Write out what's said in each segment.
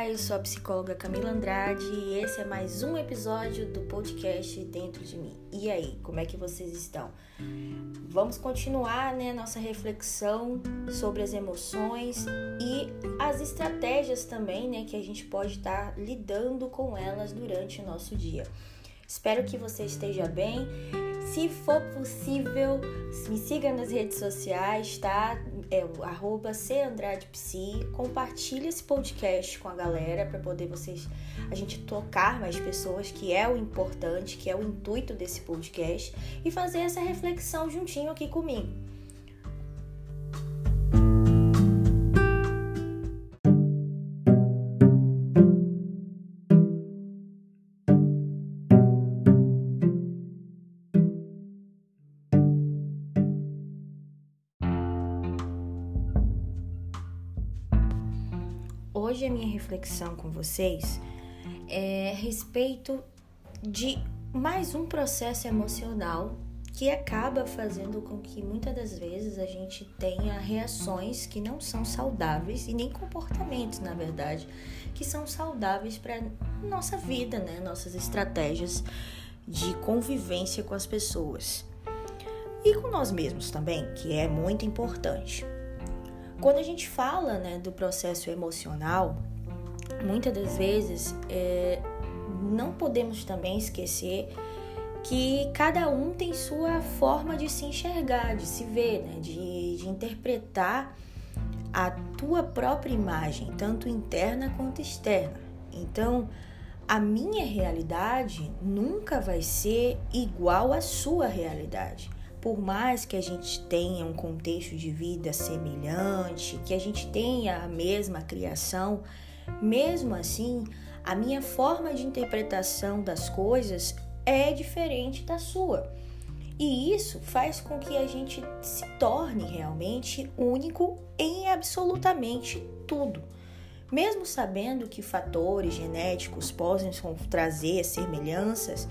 Olá, eu sou a psicóloga Camila Andrade e esse é mais um episódio do podcast Dentro de mim. E aí, como é que vocês estão? Vamos continuar né, nossa reflexão sobre as emoções e as estratégias também né, que a gente pode estar lidando com elas durante o nosso dia. Espero que você esteja bem. Se for possível, me siga nas redes sociais, tá? É o arroba Psi. Compartilhe esse podcast com a galera para poder vocês a gente tocar mais pessoas, que é o importante, que é o intuito desse podcast, e fazer essa reflexão juntinho aqui comigo. Hoje a minha reflexão com vocês é a respeito de mais um processo emocional que acaba fazendo com que muitas das vezes a gente tenha reações que não são saudáveis e nem comportamentos, na verdade, que são saudáveis para nossa vida, né? Nossas estratégias de convivência com as pessoas e com nós mesmos também, que é muito importante. Quando a gente fala né, do processo emocional, muitas das vezes é, não podemos também esquecer que cada um tem sua forma de se enxergar, de se ver, né, de, de interpretar a tua própria imagem, tanto interna quanto externa. Então, a minha realidade nunca vai ser igual à sua realidade por mais que a gente tenha um contexto de vida semelhante, que a gente tenha a mesma criação, mesmo assim, a minha forma de interpretação das coisas é diferente da sua. E isso faz com que a gente se torne realmente único em absolutamente tudo. Mesmo sabendo que fatores genéticos podem trazer semelhanças,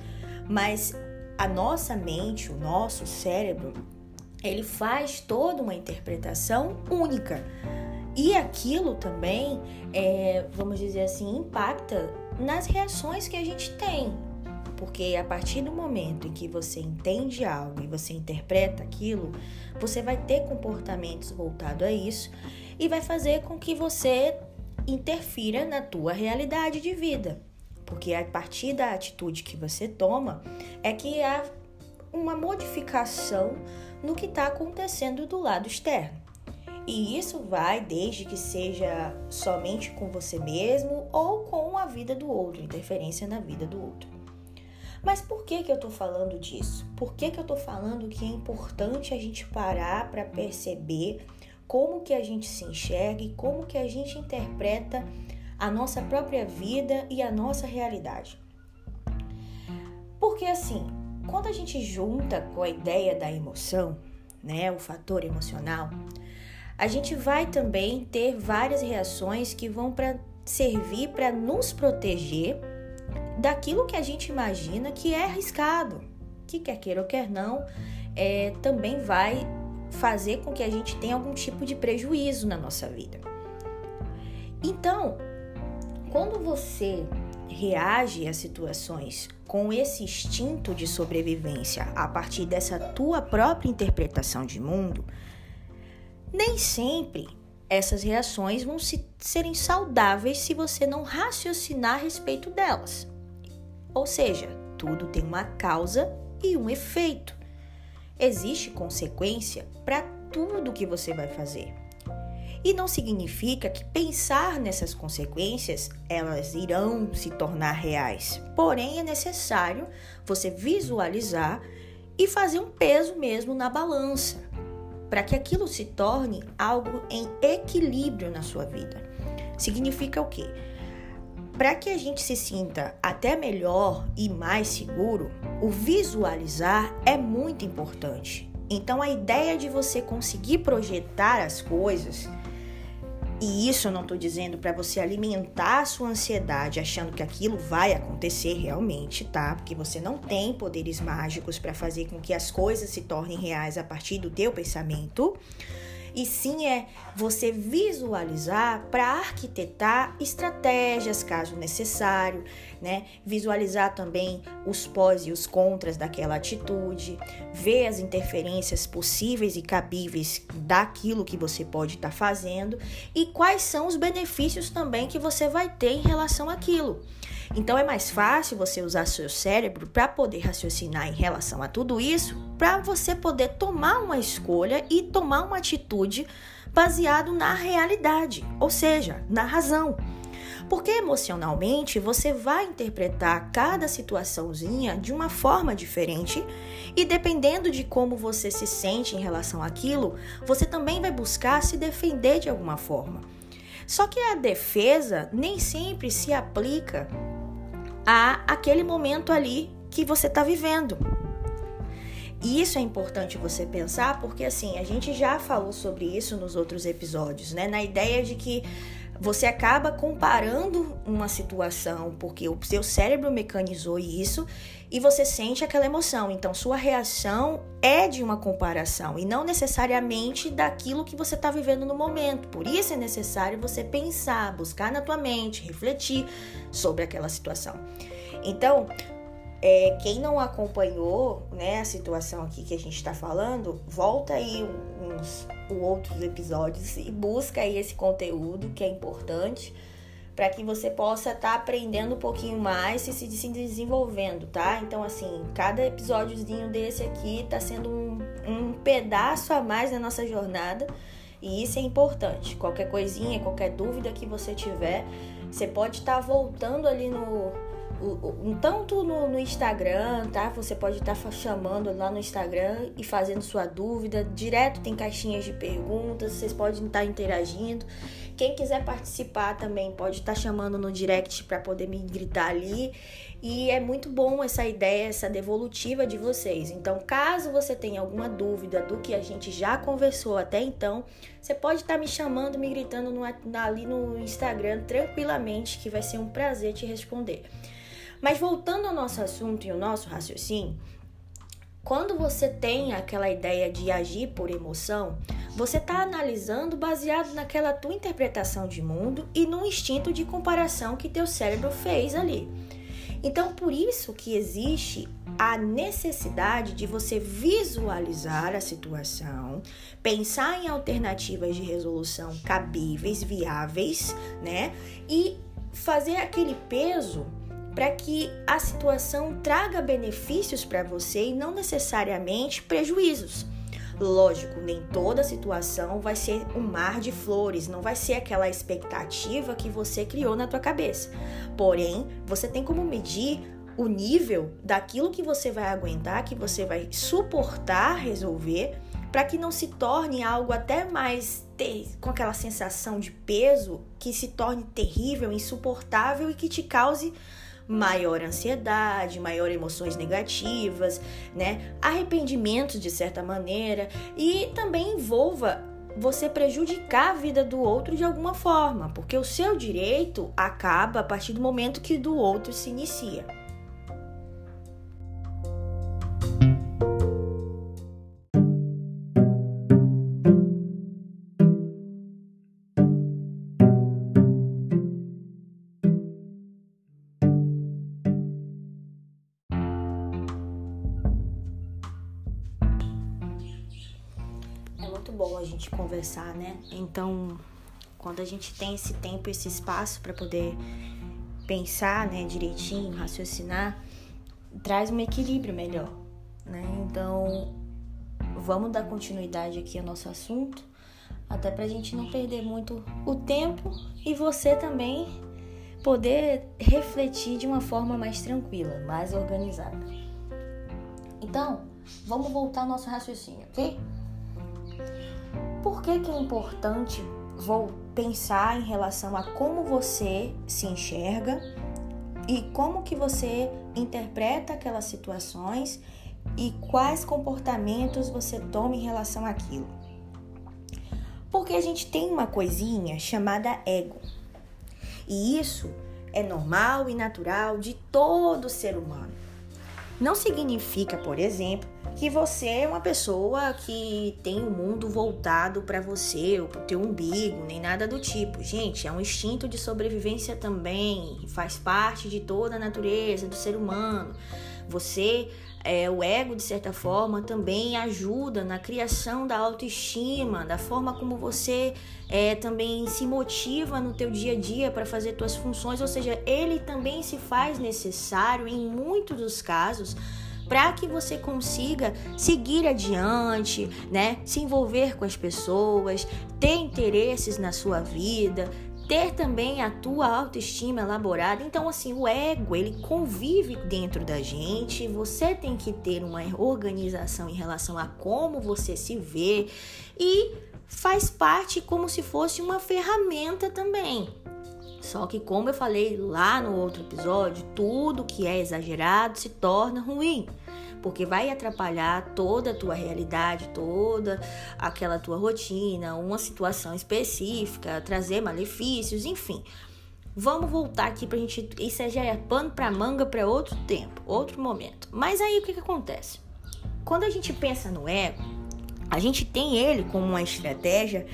mas a nossa mente, o nosso cérebro, ele faz toda uma interpretação única. E aquilo também, é, vamos dizer assim, impacta nas reações que a gente tem. Porque a partir do momento em que você entende algo e você interpreta aquilo, você vai ter comportamentos voltados a isso e vai fazer com que você interfira na tua realidade de vida porque a partir da atitude que você toma é que há uma modificação no que está acontecendo do lado externo. E isso vai desde que seja somente com você mesmo ou com a vida do outro, interferência na vida do outro. Mas por que, que eu estou falando disso? Por que, que eu estou falando que é importante a gente parar para perceber como que a gente se enxerga e como que a gente interpreta a nossa própria vida e a nossa realidade. Porque assim, quando a gente junta com a ideia da emoção, né, o fator emocional, a gente vai também ter várias reações que vão para servir para nos proteger daquilo que a gente imagina que é arriscado, que quer queira ou quer não, é, também vai fazer com que a gente tenha algum tipo de prejuízo na nossa vida. Então, quando você reage a situações com esse instinto de sobrevivência a partir dessa tua própria interpretação de mundo, nem sempre essas reações vão se, serem saudáveis se você não raciocinar a respeito delas. Ou seja, tudo tem uma causa e um efeito. Existe consequência para tudo que você vai fazer. E não significa que pensar nessas consequências elas irão se tornar reais. Porém, é necessário você visualizar e fazer um peso mesmo na balança, para que aquilo se torne algo em equilíbrio na sua vida. Significa o quê? Para que a gente se sinta até melhor e mais seguro, o visualizar é muito importante. Então, a ideia de você conseguir projetar as coisas e isso eu não estou dizendo para você alimentar a sua ansiedade achando que aquilo vai acontecer realmente, tá? Porque você não tem poderes mágicos para fazer com que as coisas se tornem reais a partir do teu pensamento. E sim é você visualizar para arquitetar estratégias caso necessário, né? Visualizar também os pós e os contras daquela atitude, ver as interferências possíveis e cabíveis daquilo que você pode estar tá fazendo e quais são os benefícios também que você vai ter em relação àquilo. Então é mais fácil você usar seu cérebro para poder raciocinar em relação a tudo isso, para você poder tomar uma escolha e tomar uma atitude baseado na realidade, ou seja, na razão. Porque emocionalmente você vai interpretar cada situaçãozinha de uma forma diferente e dependendo de como você se sente em relação àquilo, você também vai buscar se defender de alguma forma. Só que a defesa nem sempre se aplica a aquele momento ali que você está vivendo. E isso é importante você pensar, porque assim, a gente já falou sobre isso nos outros episódios, né? Na ideia de que você acaba comparando uma situação, porque o seu cérebro mecanizou isso e você sente aquela emoção. Então, sua reação é de uma comparação e não necessariamente daquilo que você está vivendo no momento. Por isso é necessário você pensar, buscar na tua mente, refletir sobre aquela situação. Então, é, quem não acompanhou né, a situação aqui que a gente está falando, volta aí uns, outros episódios e busca aí esse conteúdo que é importante para que você possa estar tá aprendendo um pouquinho mais e se, se desenvolvendo, tá? Então, assim, cada episódiozinho desse aqui está sendo um, um pedaço a mais da nossa jornada e isso é importante. Qualquer coisinha, qualquer dúvida que você tiver, você pode estar tá voltando ali no tanto no, no, Instagram, tá? Você pode estar tá chamando lá no Instagram e fazendo sua dúvida. Direto tem caixinhas de perguntas, vocês podem estar tá interagindo. Quem quiser participar também pode estar tá chamando no direct para poder me gritar ali. E é muito bom essa ideia, essa devolutiva de vocês. Então, caso você tenha alguma dúvida do que a gente já conversou até então, você pode estar tá me chamando, me gritando no, ali no Instagram tranquilamente, que vai ser um prazer te responder. Mas voltando ao nosso assunto e ao nosso raciocínio, quando você tem aquela ideia de agir por emoção, você está analisando baseado naquela tua interpretação de mundo e no instinto de comparação que teu cérebro fez ali. Então, por isso que existe a necessidade de você visualizar a situação, pensar em alternativas de resolução cabíveis, viáveis, né? E fazer aquele peso para que a situação traga benefícios para você e não necessariamente prejuízos. Lógico, nem toda situação vai ser um mar de flores, não vai ser aquela expectativa que você criou na tua cabeça. Porém, você tem como medir o nível daquilo que você vai aguentar, que você vai suportar resolver, para que não se torne algo até mais ter, com aquela sensação de peso que se torne terrível, insuportável e que te cause maior ansiedade, maior emoções negativas, né? Arrependimentos de certa maneira e também envolva você prejudicar a vida do outro de alguma forma, porque o seu direito acaba a partir do momento que do outro se inicia. Conversar, né? Então, quando a gente tem esse tempo, esse espaço para poder pensar, né, direitinho, raciocinar, traz um equilíbrio melhor, né? Então, vamos dar continuidade aqui ao nosso assunto, até pra gente não perder muito o tempo e você também poder refletir de uma forma mais tranquila, mais organizada. Então, vamos voltar ao nosso raciocínio, ok? Por que, que é importante vou pensar em relação a como você se enxerga e como que você interpreta aquelas situações e quais comportamentos você toma em relação àquilo? Porque a gente tem uma coisinha chamada ego. E isso é normal e natural de todo ser humano. Não significa, por exemplo, que você é uma pessoa que tem o mundo voltado para você, ou pro teu umbigo, nem nada do tipo. Gente, é um instinto de sobrevivência também, faz parte de toda a natureza do ser humano. Você é, o ego, de certa forma, também ajuda na criação da autoestima, da forma como você é, também se motiva no teu dia a dia para fazer tuas funções, ou seja, ele também se faz necessário em muitos dos casos para que você consiga seguir adiante, né? Se envolver com as pessoas, ter interesses na sua vida, ter também a tua autoestima elaborada. Então, assim, o ego, ele convive dentro da gente. Você tem que ter uma organização em relação a como você se vê e faz parte como se fosse uma ferramenta também. Só que, como eu falei lá no outro episódio, tudo que é exagerado se torna ruim porque vai atrapalhar toda a tua realidade, toda aquela tua rotina, uma situação específica, trazer malefícios, enfim. Vamos voltar aqui pra gente. Isso já é pano pra manga para outro tempo, outro momento. Mas aí o que, que acontece? Quando a gente pensa no ego, a gente tem ele como uma estratégia,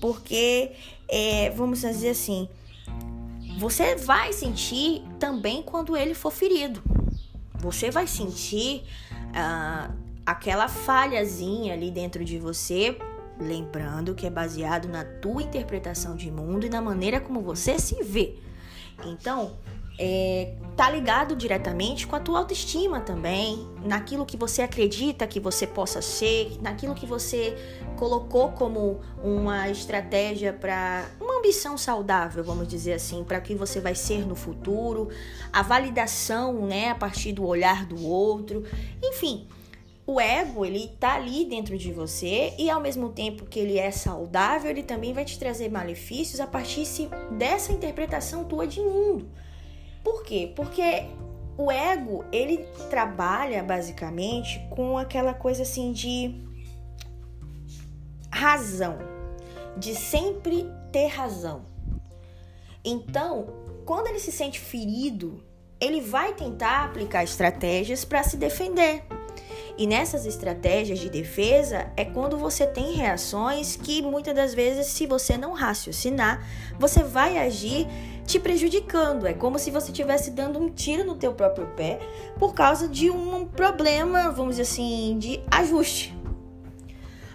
porque, é, vamos dizer assim, você vai sentir também quando ele for ferido. Você vai sentir ah, aquela falhazinha ali dentro de você, lembrando que é baseado na tua interpretação de mundo e na maneira como você se vê. Então, é, tá ligado diretamente com a tua autoestima também, naquilo que você acredita que você possa ser, naquilo que você colocou como uma estratégia para ambição saudável, vamos dizer assim, para que você vai ser no futuro, a validação, né, a partir do olhar do outro, enfim. O ego, ele tá ali dentro de você e ao mesmo tempo que ele é saudável, ele também vai te trazer malefícios a partir dessa interpretação tua de mundo. Por quê? Porque o ego, ele trabalha basicamente com aquela coisa assim de razão, de sempre ter razão. Então, quando ele se sente ferido, ele vai tentar aplicar estratégias para se defender. E nessas estratégias de defesa é quando você tem reações que muitas das vezes, se você não raciocinar, você vai agir te prejudicando. É como se você estivesse dando um tiro no teu próprio pé por causa de um problema, vamos dizer assim, de ajuste.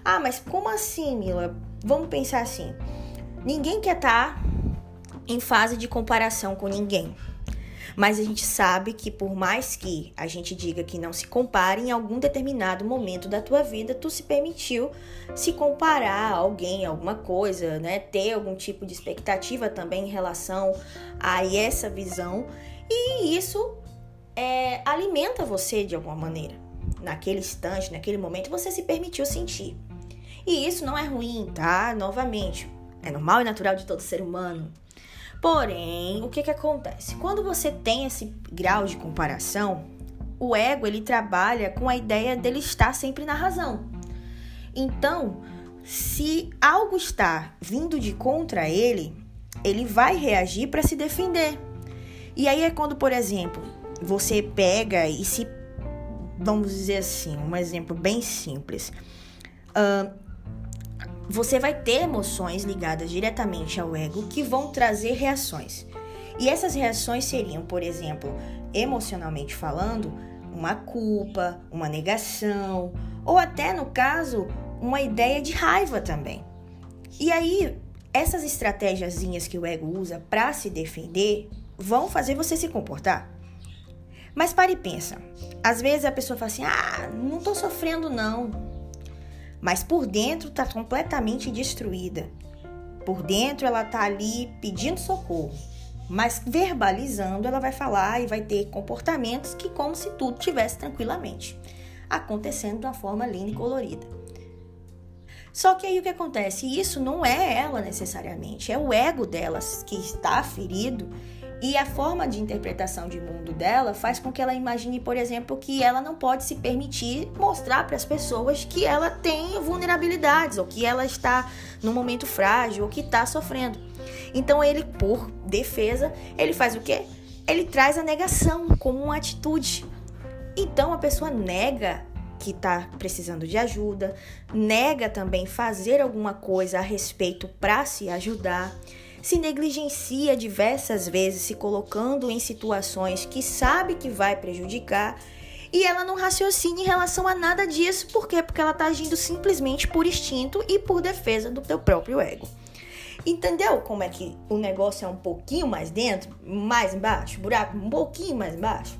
Ah, mas como assim, Mila? Vamos pensar assim. Ninguém quer estar tá em fase de comparação com ninguém. Mas a gente sabe que por mais que a gente diga que não se compare, em algum determinado momento da tua vida, tu se permitiu se comparar a alguém, alguma coisa, né? Ter algum tipo de expectativa também em relação a essa visão. E isso é, alimenta você de alguma maneira. Naquele instante, naquele momento, você se permitiu sentir. E isso não é ruim, tá? Novamente, é normal e natural de todo ser humano. Porém, o que, que acontece? Quando você tem esse grau de comparação, o ego ele trabalha com a ideia dele estar sempre na razão. Então, se algo está vindo de contra ele, ele vai reagir para se defender. E aí é quando, por exemplo, você pega e se. Vamos dizer assim, um exemplo bem simples. Uh, você vai ter emoções ligadas diretamente ao ego que vão trazer reações. E essas reações seriam, por exemplo, emocionalmente falando, uma culpa, uma negação, ou até no caso, uma ideia de raiva também. E aí, essas estratégiazinhas que o ego usa para se defender vão fazer você se comportar. Mas pare e pensa. Às vezes a pessoa fala assim: "Ah, não tô sofrendo não" mas por dentro está completamente destruída. Por dentro ela está ali pedindo socorro, mas verbalizando ela vai falar e vai ter comportamentos que como se tudo tivesse tranquilamente acontecendo de uma forma linda e colorida. Só que aí o que acontece? Isso não é ela necessariamente, é o ego delas que está ferido e a forma de interpretação de mundo dela faz com que ela imagine, por exemplo, que ela não pode se permitir mostrar para as pessoas que ela tem vulnerabilidades, ou que ela está num momento frágil, ou que está sofrendo. Então ele, por defesa, ele faz o quê? Ele traz a negação como uma atitude. Então a pessoa nega que está precisando de ajuda, nega também fazer alguma coisa a respeito para se ajudar, se negligencia diversas vezes, se colocando em situações que sabe que vai prejudicar e ela não raciocina em relação a nada disso, por quê? Porque ela está agindo simplesmente por instinto e por defesa do teu próprio ego. Entendeu como é que o negócio é um pouquinho mais dentro, mais embaixo, buraco um pouquinho mais embaixo?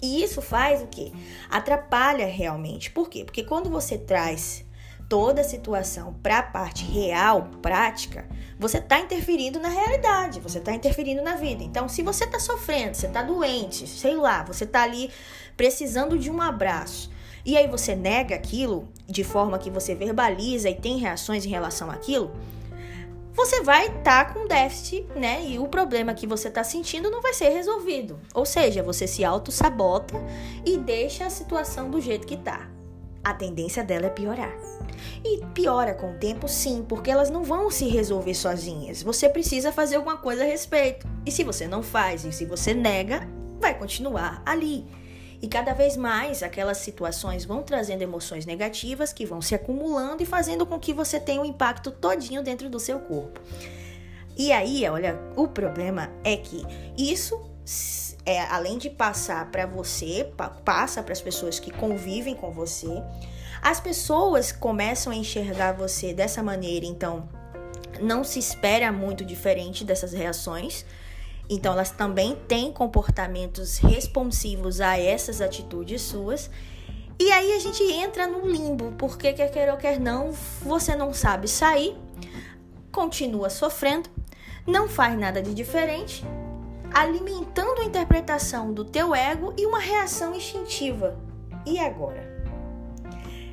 E isso faz o quê? Atrapalha realmente. Por quê? Porque quando você traz toda a situação para a parte real, prática, você está interferindo na realidade, você está interferindo na vida. Então, se você está sofrendo, você está doente, sei lá, você está ali precisando de um abraço, e aí você nega aquilo de forma que você verbaliza e tem reações em relação àquilo, você vai estar tá com déficit, né? E o problema que você está sentindo não vai ser resolvido. Ou seja, você se auto-sabota e deixa a situação do jeito que está. A tendência dela é piorar. E piora com o tempo, sim, porque elas não vão se resolver sozinhas. Você precisa fazer alguma coisa a respeito. E se você não faz e se você nega, vai continuar ali. E cada vez mais aquelas situações vão trazendo emoções negativas que vão se acumulando e fazendo com que você tenha um impacto todinho dentro do seu corpo. E aí, olha, o problema é que isso é, além de passar para você, passa para as pessoas que convivem com você. As pessoas começam a enxergar você dessa maneira, então não se espera muito diferente dessas reações. Então, elas também têm comportamentos responsivos a essas atitudes suas. E aí a gente entra no limbo, porque quer queira ou quer não, você não sabe sair, continua sofrendo, não faz nada de diferente, alimentando a interpretação do teu ego e uma reação instintiva. E agora?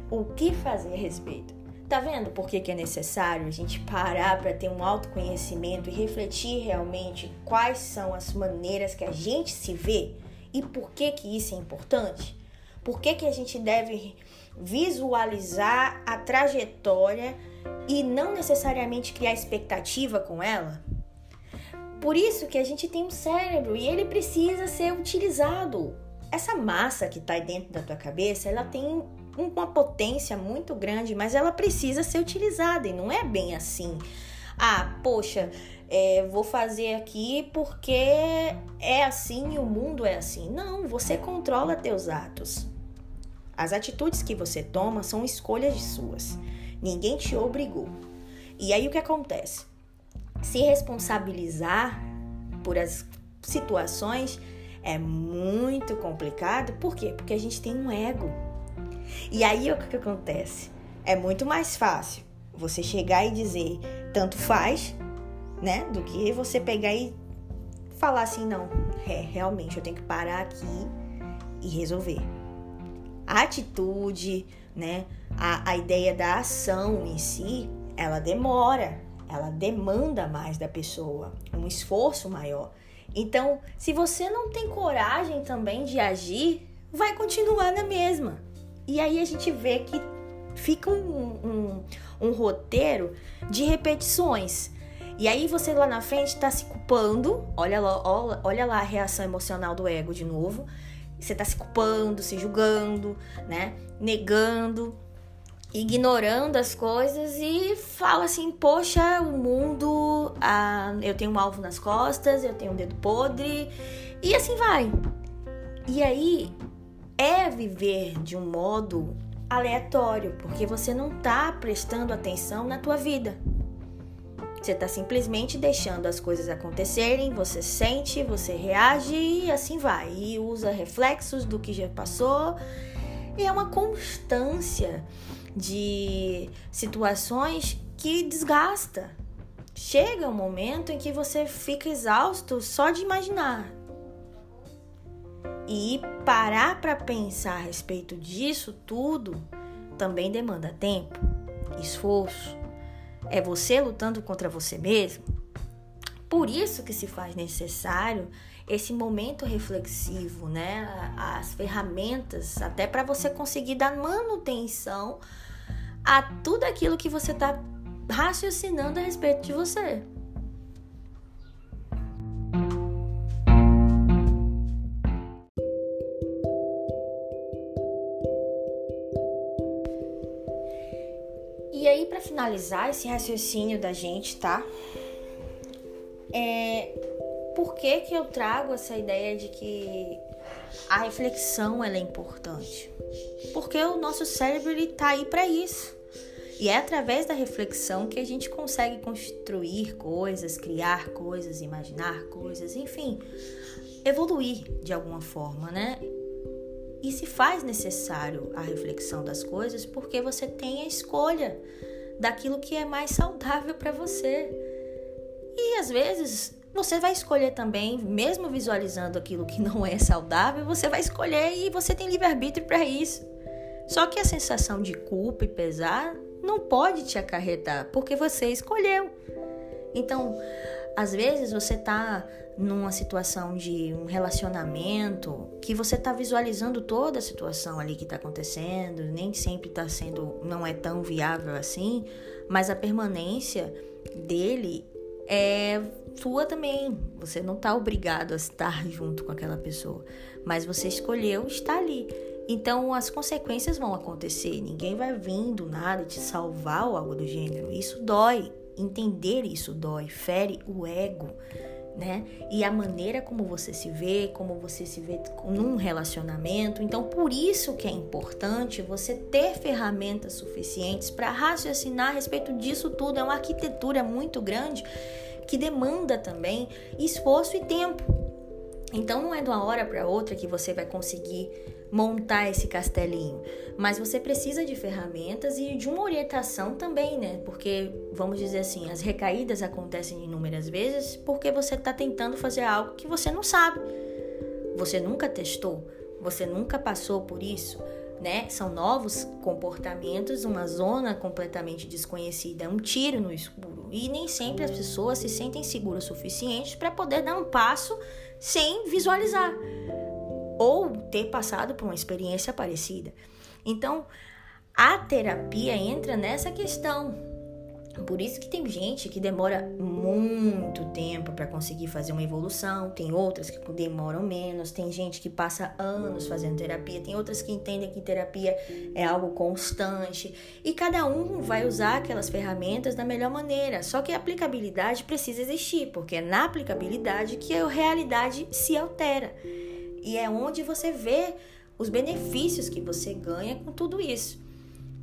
O que fazer a respeito? Tá vendo por que, que é necessário a gente parar para ter um autoconhecimento e refletir realmente quais são as maneiras que a gente se vê e por que, que isso é importante? Por que, que a gente deve visualizar a trajetória e não necessariamente criar expectativa com ela? Por isso que a gente tem um cérebro e ele precisa ser utilizado. Essa massa que está dentro da tua cabeça, ela tem uma potência muito grande, mas ela precisa ser utilizada e não é bem assim. Ah, poxa, é, vou fazer aqui porque é assim e o mundo é assim. Não, você controla teus atos. As atitudes que você toma são escolhas suas. Ninguém te obrigou. E aí o que acontece? Se responsabilizar por as situações é muito complicado. Por quê? Porque a gente tem um ego. E aí o que, que acontece? É muito mais fácil você chegar e dizer tanto faz, né? Do que você pegar e falar assim, não, é, realmente eu tenho que parar aqui e resolver. A atitude, né? A, a ideia da ação em si, ela demora, ela demanda mais da pessoa, um esforço maior. Então, se você não tem coragem também de agir, vai continuar na mesma. E aí a gente vê que fica um, um, um roteiro de repetições. E aí você lá na frente está se culpando, olha lá, olha, lá a reação emocional do ego de novo. Você está se culpando, se julgando, né? Negando, ignorando as coisas e fala assim: Poxa, o mundo, ah, eu tenho um alvo nas costas, eu tenho um dedo podre, e assim vai. E aí é viver de um modo aleatório, porque você não está prestando atenção na tua vida. Você está simplesmente deixando as coisas acontecerem, você sente, você reage e assim vai. E usa reflexos do que já passou. E é uma constância de situações que desgasta. Chega um momento em que você fica exausto só de imaginar. E parar para pensar a respeito disso tudo também demanda tempo, esforço. É você lutando contra você mesmo. Por isso que se faz necessário esse momento reflexivo, né? As ferramentas até para você conseguir dar manutenção a tudo aquilo que você está raciocinando a respeito de você. E aí, para finalizar esse raciocínio da gente, tá? É, por que, que eu trago essa ideia de que a reflexão ela é importante? Porque o nosso cérebro ele tá aí para isso. E é através da reflexão que a gente consegue construir coisas, criar coisas, imaginar coisas, enfim, evoluir de alguma forma, né? E se faz necessário a reflexão das coisas porque você tem a escolha daquilo que é mais saudável para você. E às vezes você vai escolher também, mesmo visualizando aquilo que não é saudável, você vai escolher e você tem livre-arbítrio para isso. Só que a sensação de culpa e pesar não pode te acarretar, porque você escolheu. Então, às vezes você está numa situação de um relacionamento que você está visualizando toda a situação ali que está acontecendo, nem sempre está sendo, não é tão viável assim, mas a permanência dele é sua também. Você não está obrigado a estar junto com aquela pessoa, mas você escolheu estar ali. Então as consequências vão acontecer. Ninguém vai vir do nada te salvar ou algo do gênero. Isso dói. Entender isso dói, fere o ego, né? E a maneira como você se vê, como você se vê num relacionamento. Então, por isso que é importante você ter ferramentas suficientes para raciocinar a respeito disso tudo. É uma arquitetura muito grande que demanda também esforço e tempo. Então, não é de uma hora para outra que você vai conseguir montar esse castelinho. Mas você precisa de ferramentas e de uma orientação também, né? Porque, vamos dizer assim, as recaídas acontecem inúmeras vezes porque você está tentando fazer algo que você não sabe. Você nunca testou, você nunca passou por isso. Né? São novos comportamentos, uma zona completamente desconhecida, um tiro no escuro. E nem sempre as pessoas se sentem seguras o suficiente para poder dar um passo sem visualizar ou ter passado por uma experiência parecida. Então, a terapia entra nessa questão. Por isso que tem gente que demora muito tempo para conseguir fazer uma evolução, tem outras que demoram menos, tem gente que passa anos fazendo terapia, tem outras que entendem que terapia é algo constante, e cada um vai usar aquelas ferramentas da melhor maneira. Só que a aplicabilidade precisa existir, porque é na aplicabilidade que a realidade se altera. E é onde você vê os benefícios que você ganha com tudo isso.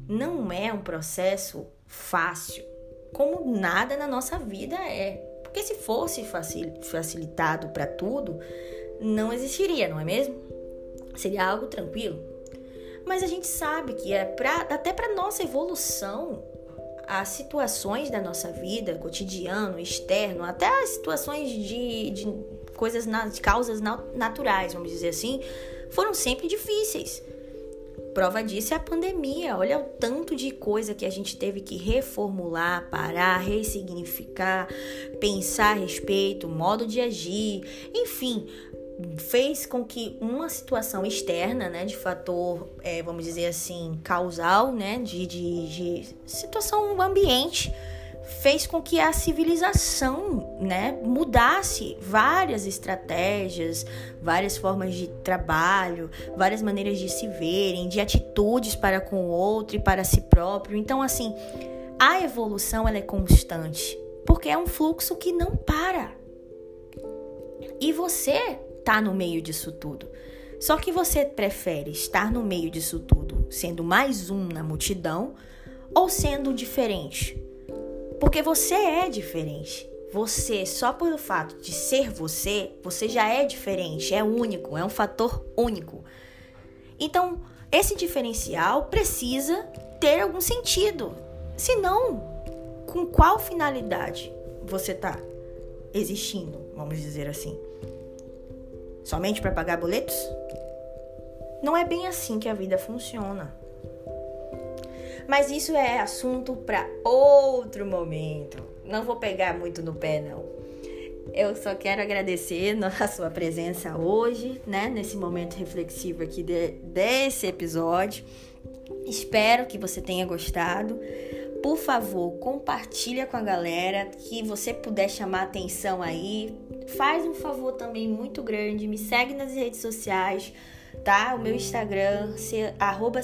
Não é um processo fácil, como nada na nossa vida é. Porque se fosse facilitado para tudo, não existiria, não é mesmo? Seria algo tranquilo. Mas a gente sabe que é pra, até para nossa evolução, as situações da nossa vida, cotidiano, externo, até as situações de, de coisas, de causas naturais, vamos dizer assim, foram sempre difíceis. Prova disso é a pandemia. Olha o tanto de coisa que a gente teve que reformular, parar, ressignificar, pensar a respeito, modo de agir, enfim, fez com que uma situação externa, né, de fator, é, vamos dizer assim, causal, né, de, de, de situação ambiente, fez com que a civilização né, mudasse várias estratégias, várias formas de trabalho, várias maneiras de se verem, de atitudes para com o outro e para si próprio. Então, assim, a evolução ela é constante, porque é um fluxo que não para. E você está no meio disso tudo. Só que você prefere estar no meio disso tudo, sendo mais um na multidão, ou sendo diferente? Porque você é diferente. Você, só pelo fato de ser você, você já é diferente, é único, é um fator único. Então, esse diferencial precisa ter algum sentido. Senão, com qual finalidade você está existindo, vamos dizer assim? Somente para pagar boletos? Não é bem assim que a vida funciona. Mas isso é assunto para outro momento. Não vou pegar muito no pé, não. Eu só quero agradecer a sua presença hoje, né? Nesse momento reflexivo aqui de, desse episódio. Espero que você tenha gostado. Por favor, compartilha com a galera que você puder chamar atenção aí. Faz um favor também muito grande, me segue nas redes sociais, tá? O meu Instagram, se, arroba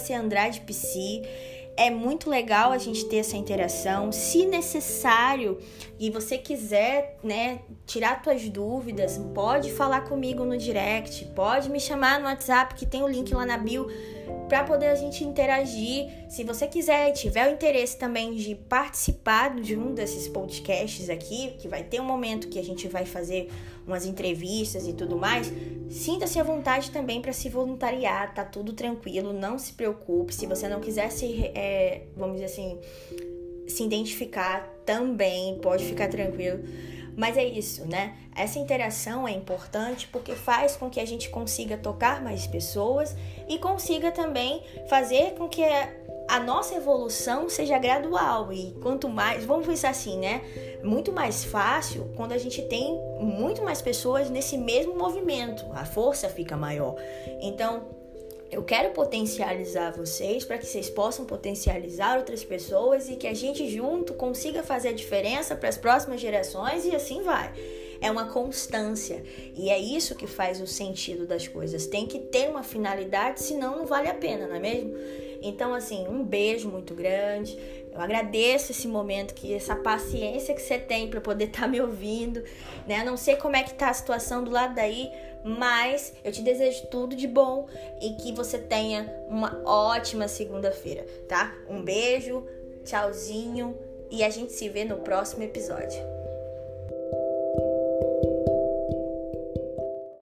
é muito legal a gente ter essa interação. Se necessário e você quiser, né, tirar suas dúvidas, pode falar comigo no direct, pode me chamar no WhatsApp que tem o link lá na bio para poder a gente interagir. Se você quiser tiver o interesse também de participar de um desses podcasts aqui, que vai ter um momento que a gente vai fazer umas entrevistas e tudo mais, sinta-se à vontade também para se voluntariar, tá tudo tranquilo, não se preocupe. Se você não quiser se, é, vamos dizer assim, se identificar também, pode ficar tranquilo. Mas é isso, né? Essa interação é importante porque faz com que a gente consiga tocar mais pessoas e consiga também fazer com que a nossa evolução seja gradual e quanto mais, vamos pensar assim, né? Muito mais fácil quando a gente tem muito mais pessoas nesse mesmo movimento, a força fica maior. Então, eu quero potencializar vocês para que vocês possam potencializar outras pessoas e que a gente junto consiga fazer a diferença para as próximas gerações e assim vai é uma constância. E é isso que faz o sentido das coisas. Tem que ter uma finalidade, senão não vale a pena, não é mesmo? Então, assim, um beijo muito grande. Eu agradeço esse momento, que essa paciência que você tem para poder estar tá me ouvindo, né? Não sei como é que tá a situação do lado daí, mas eu te desejo tudo de bom e que você tenha uma ótima segunda-feira, tá? Um beijo, tchauzinho e a gente se vê no próximo episódio.